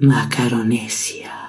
Macaronesia.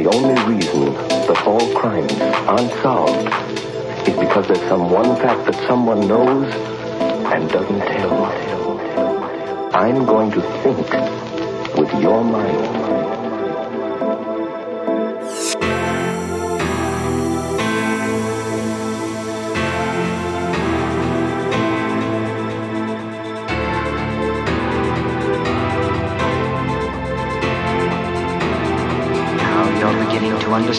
The only reason that all crimes aren't solved is because there's some one fact that someone knows and doesn't tell. I'm going to think with your mind. You're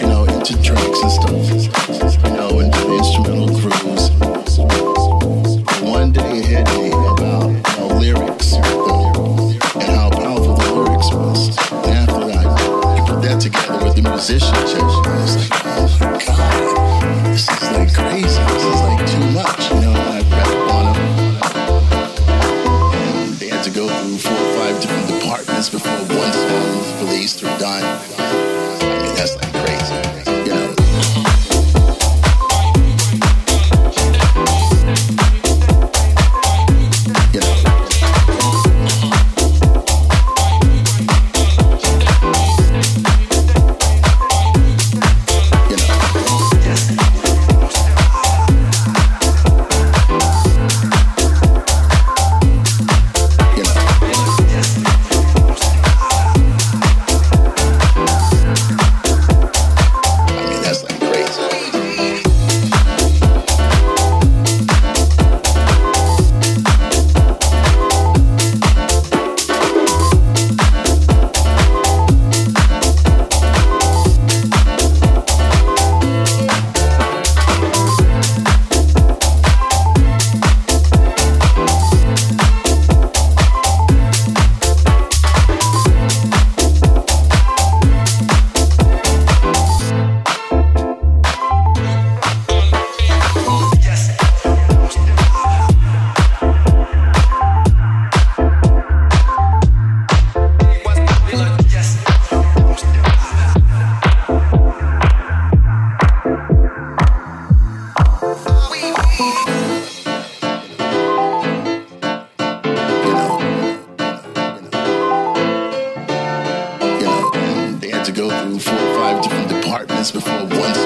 you know, into and stuff, you know, into instrumental crews. One day it hit me about you lyrics and how powerful the lyrics. And after that, put that together with the musician. To understand.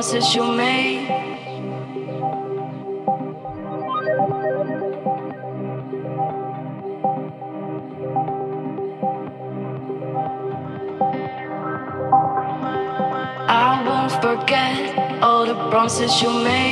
promises you made. I won't forget all the promises you made.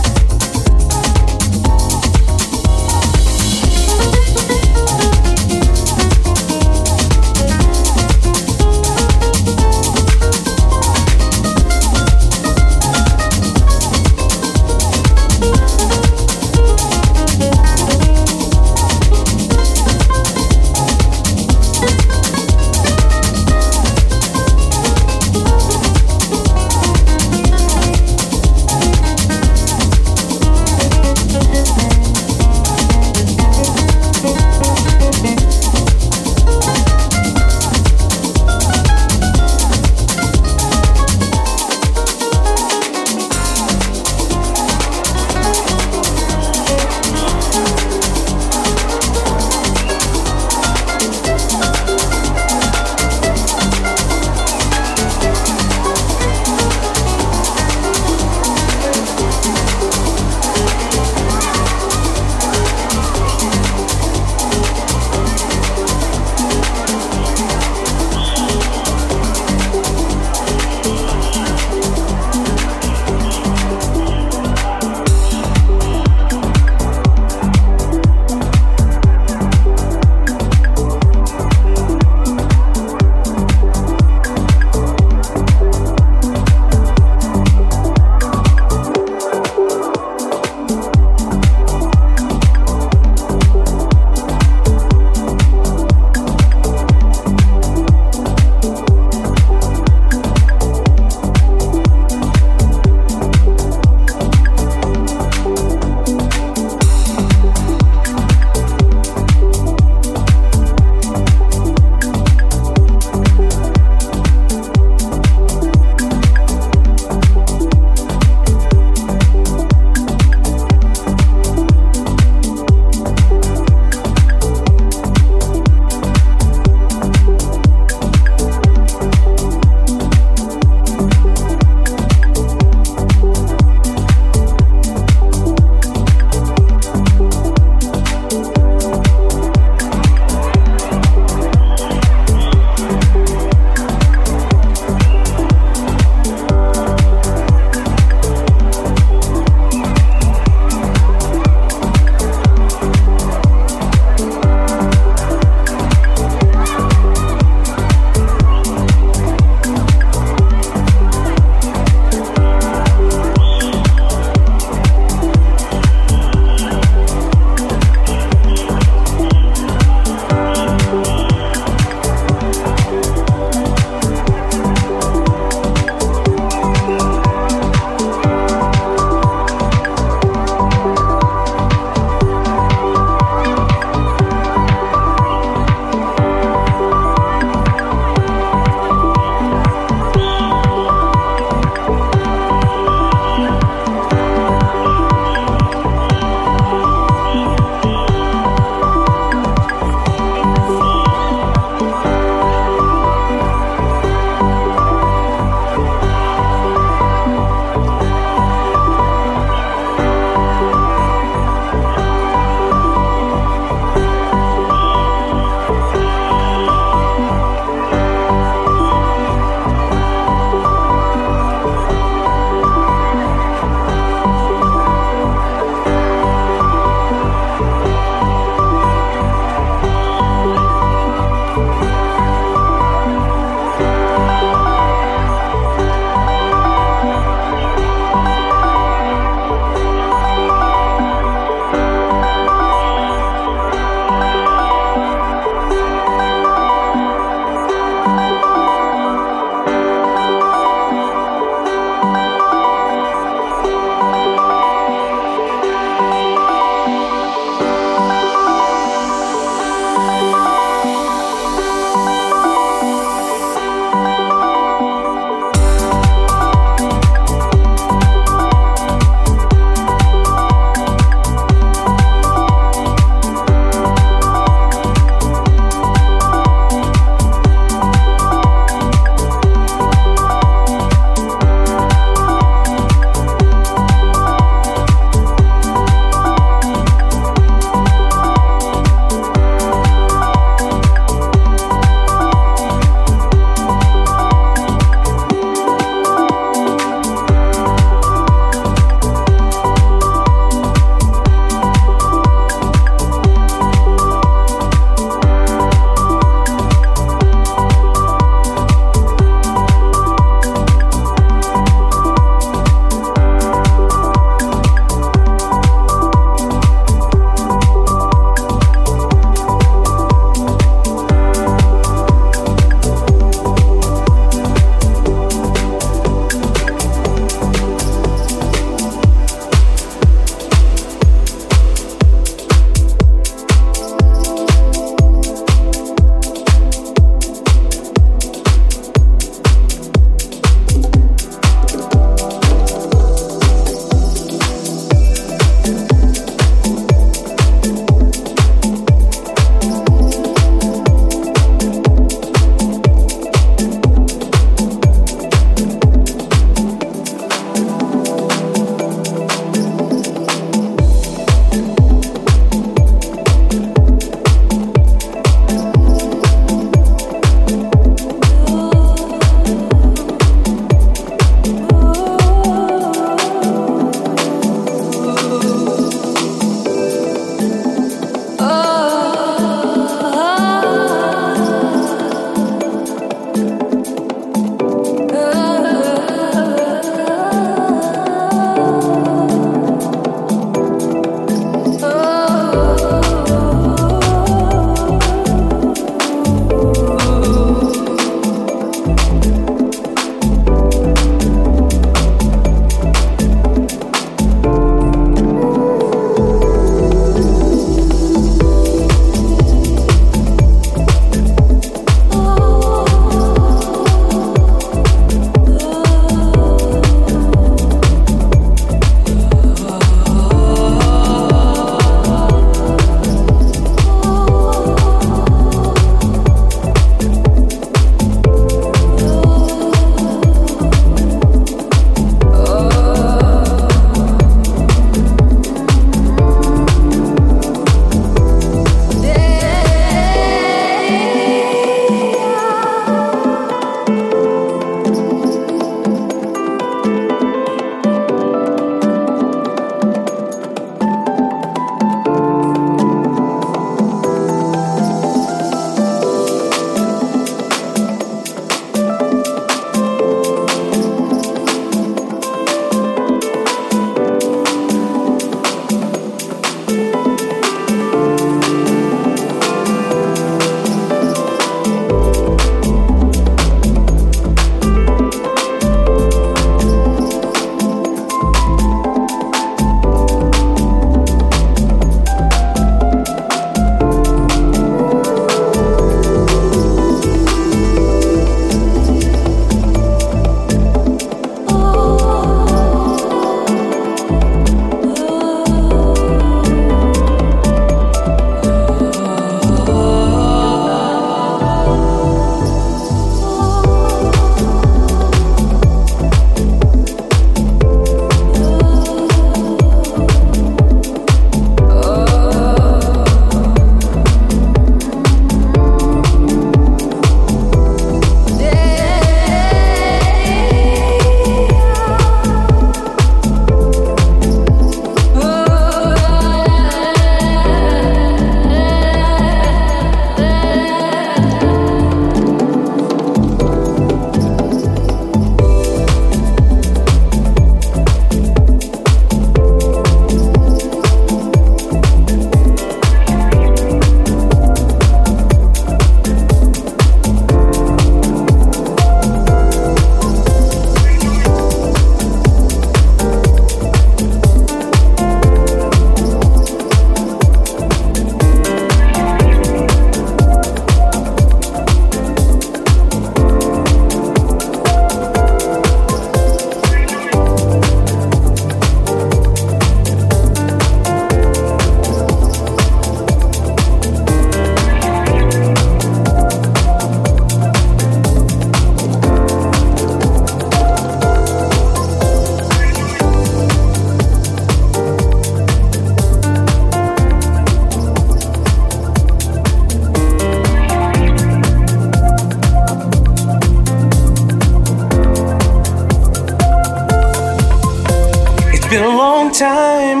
Time.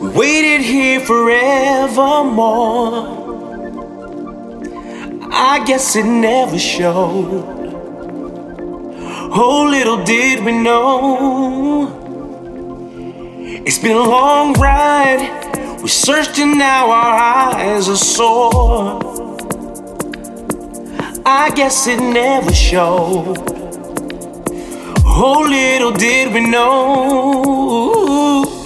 We waited here forevermore. I guess it never showed. Oh, little did we know. It's been a long ride. We searched and now our eyes are sore. I guess it never showed. Oh, little did we know.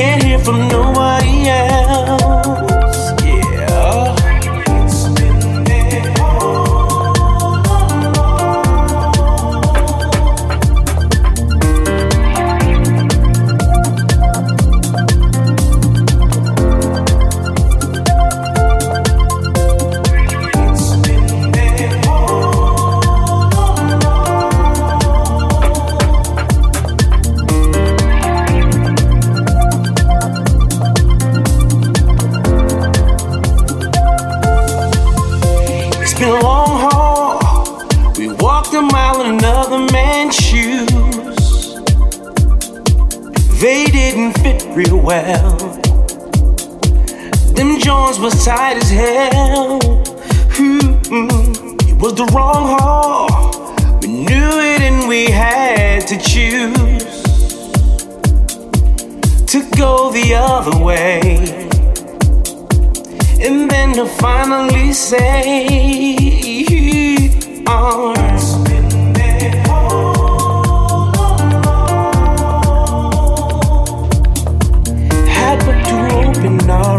Can't hear from nobody else. Another man's shoes. They didn't fit real well. Them Jones was tight as hell. Hmm, it was the wrong haul. We knew it and we had to choose to go the other way and then to finally say, oh,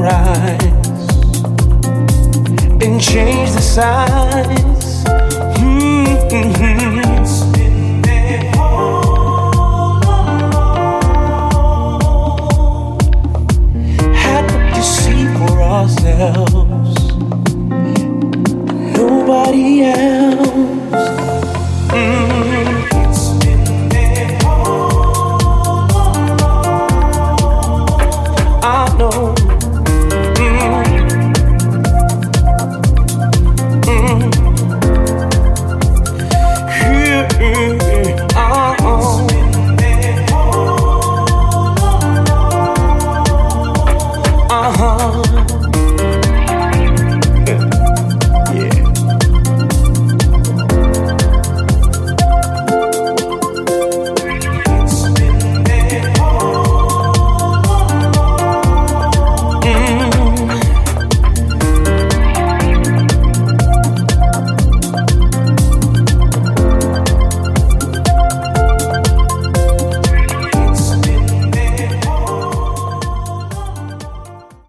your eyes and change the signs. Mm-hmm. hmm. All along, Had to see for ourselves, nobody else.